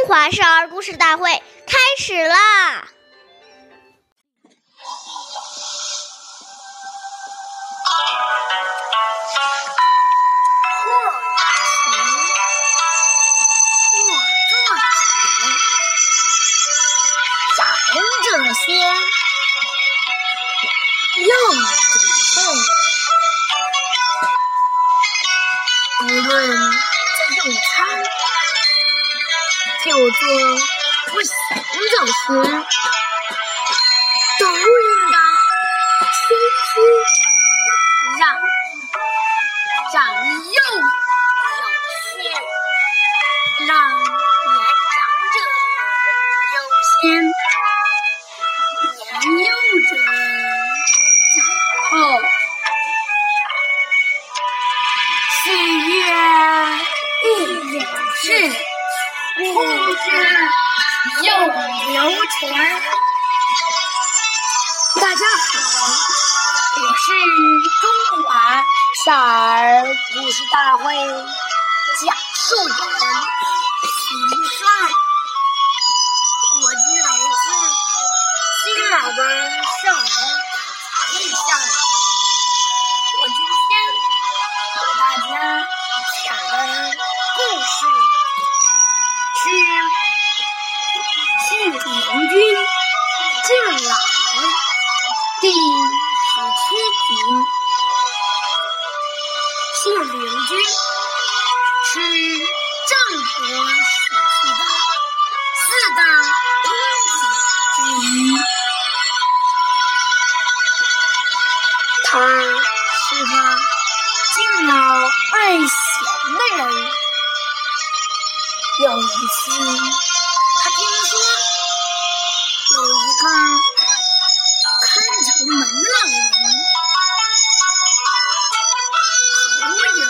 中华少儿故事大会开始啦！作者先，又主后。无论在用餐，就坐不行走时，都应该谦虚让长幼有限，让又流传。大家好，我是中华少儿故事大会讲述人敬老》第十七集。信陵君是郑国时期的四大公子之一，他是他敬老爱贤的人。有一次，他听说他看城门老人侯赢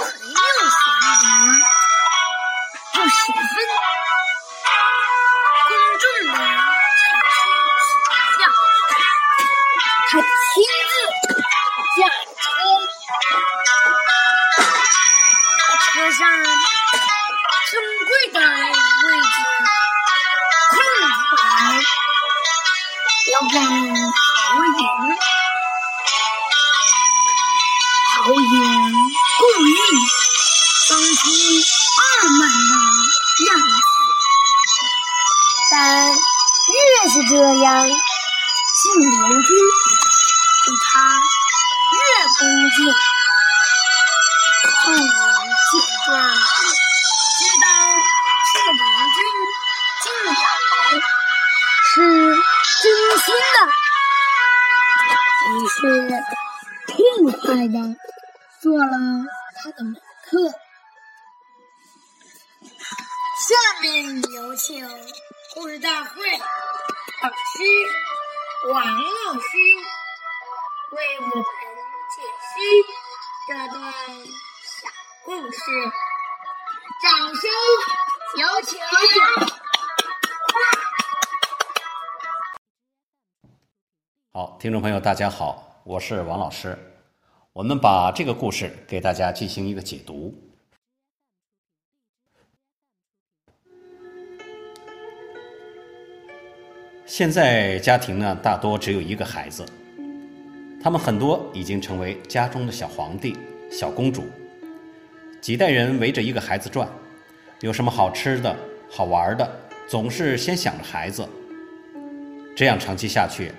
很有贤德，又十分公正的。他亲自驾车，车上要给侯赢。好赢故意装出傲慢的样子，但越是这样，信陵君对他越恭敬。爱的做了他的门客。下面有请故事大会老师王老师为我们解析这段小故事，掌声有请！好，听众朋友，大家好，我是王老师。我们把这个故事给大家进行一个解读。现在家庭呢，大多只有一个孩子，他们很多已经成为家中的小皇帝、小公主，几代人围着一个孩子转，有什么好吃的好玩的，总是先想着孩子。这样长期下去，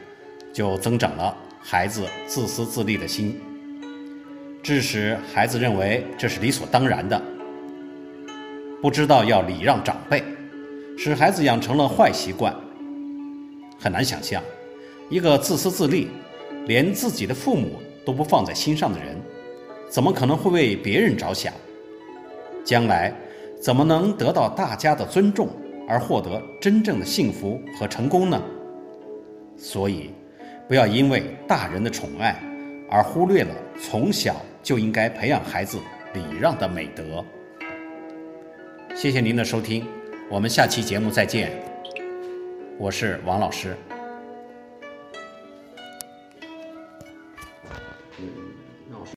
就增长了孩子自私自利的心，致使孩子认为这是理所当然的，不知道要礼让长辈，使孩子养成了坏习惯。很难想象，一个自私自利，连自己的父母都不放在心上的人，怎么可能会为别人着想？将来怎么能得到大家的尊重，而获得真正的幸福和成功呢？所以，不要因为大人的宠爱而忽略了从小就应该培养孩子礼让的美德。谢谢您的收听，我们下期节目再见。我是王老师。